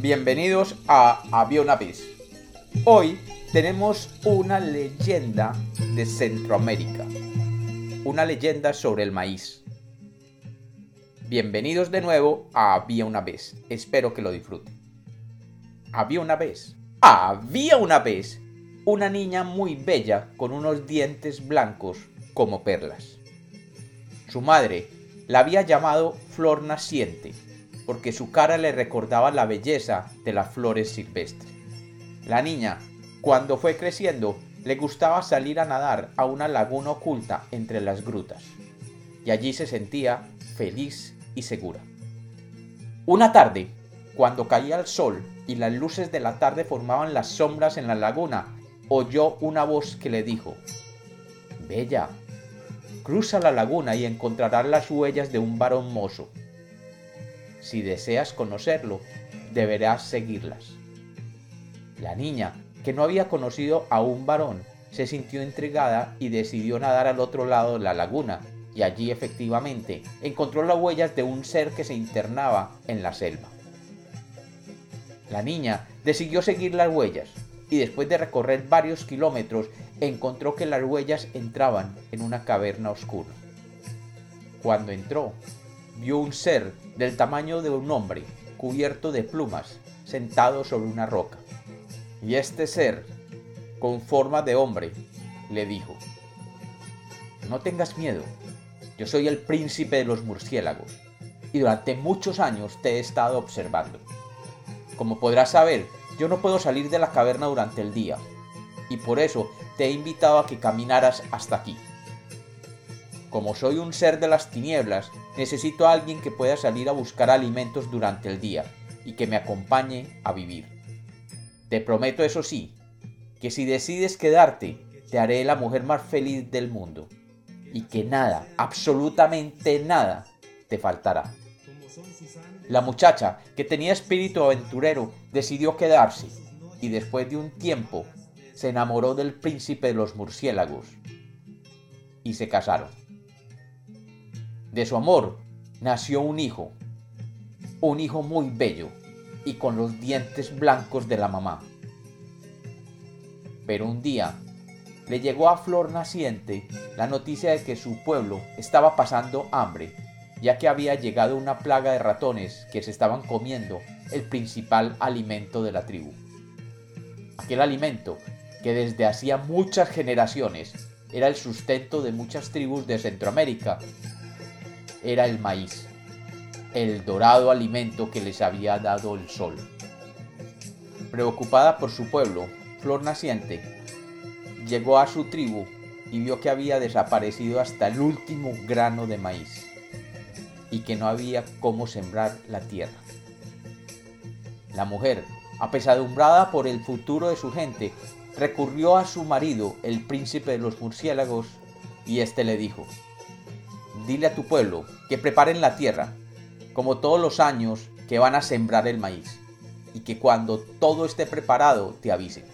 Bienvenidos a Había una. Hoy tenemos una leyenda de Centroamérica. Una leyenda sobre el maíz. Bienvenidos de nuevo a Había una vez. Espero que lo disfruten. Había una vez. Había una vez una niña muy bella con unos dientes blancos como perlas. Su madre la había llamado Flor Naciente porque su cara le recordaba la belleza de las flores silvestres. La niña, cuando fue creciendo, le gustaba salir a nadar a una laguna oculta entre las grutas, y allí se sentía feliz y segura. Una tarde, cuando caía el sol y las luces de la tarde formaban las sombras en la laguna, oyó una voz que le dijo, Bella, cruza la laguna y encontrarás las huellas de un varón mozo. Si deseas conocerlo, deberás seguirlas. La niña, que no había conocido a un varón, se sintió intrigada y decidió nadar al otro lado de la laguna, y allí efectivamente encontró las huellas de un ser que se internaba en la selva. La niña decidió seguir las huellas, y después de recorrer varios kilómetros encontró que las huellas entraban en una caverna oscura. Cuando entró, vio un ser del tamaño de un hombre, cubierto de plumas, sentado sobre una roca. Y este ser, con forma de hombre, le dijo, No tengas miedo, yo soy el príncipe de los murciélagos, y durante muchos años te he estado observando. Como podrás saber, yo no puedo salir de la caverna durante el día, y por eso te he invitado a que caminaras hasta aquí. Como soy un ser de las tinieblas, necesito a alguien que pueda salir a buscar alimentos durante el día y que me acompañe a vivir. Te prometo, eso sí, que si decides quedarte, te haré la mujer más feliz del mundo y que nada, absolutamente nada, te faltará. La muchacha, que tenía espíritu aventurero, decidió quedarse y después de un tiempo se enamoró del príncipe de los murciélagos y se casaron. De su amor nació un hijo, un hijo muy bello y con los dientes blancos de la mamá. Pero un día le llegó a Flor Naciente la noticia de que su pueblo estaba pasando hambre, ya que había llegado una plaga de ratones que se estaban comiendo el principal alimento de la tribu. Aquel alimento que desde hacía muchas generaciones era el sustento de muchas tribus de Centroamérica era el maíz, el dorado alimento que les había dado el sol. Preocupada por su pueblo, Flor Naciente llegó a su tribu y vio que había desaparecido hasta el último grano de maíz y que no había cómo sembrar la tierra. La mujer, apesadumbrada por el futuro de su gente, recurrió a su marido, el príncipe de los murciélagos, y éste le dijo, dile a tu pueblo que preparen la tierra, como todos los años que van a sembrar el maíz, y que cuando todo esté preparado te avisen.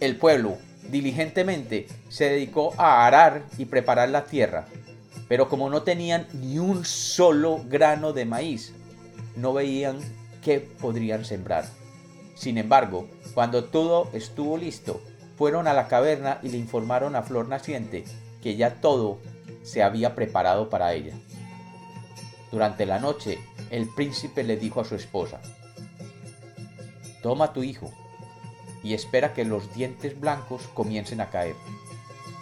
El pueblo diligentemente se dedicó a arar y preparar la tierra, pero como no tenían ni un solo grano de maíz, no veían qué podrían sembrar. Sin embargo, cuando todo estuvo listo, fueron a la caverna y le informaron a Flor Naciente que ya todo se había preparado para ella. Durante la noche, el príncipe le dijo a su esposa, Toma tu hijo y espera que los dientes blancos comiencen a caer.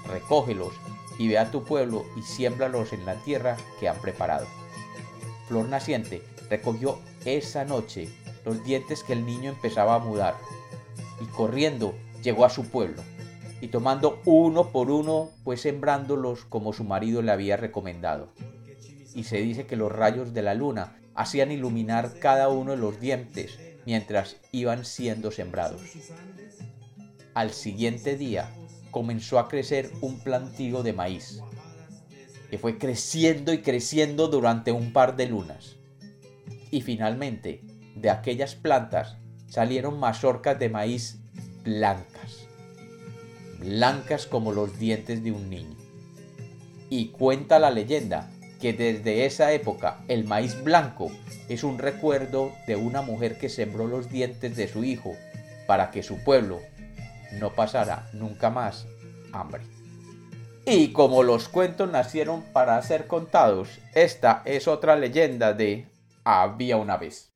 Recógelos y ve a tu pueblo y siémbralos en la tierra que han preparado. Flor Naciente recogió esa noche los dientes que el niño empezaba a mudar y corriendo llegó a su pueblo y tomando uno por uno fue sembrándolos como su marido le había recomendado. Y se dice que los rayos de la luna hacían iluminar cada uno de los dientes mientras iban siendo sembrados. Al siguiente día comenzó a crecer un plantío de maíz, que fue creciendo y creciendo durante un par de lunas. Y finalmente, de aquellas plantas salieron mazorcas de maíz blancas blancas como los dientes de un niño. Y cuenta la leyenda que desde esa época el maíz blanco es un recuerdo de una mujer que sembró los dientes de su hijo para que su pueblo no pasara nunca más hambre. Y como los cuentos nacieron para ser contados, esta es otra leyenda de Había una vez.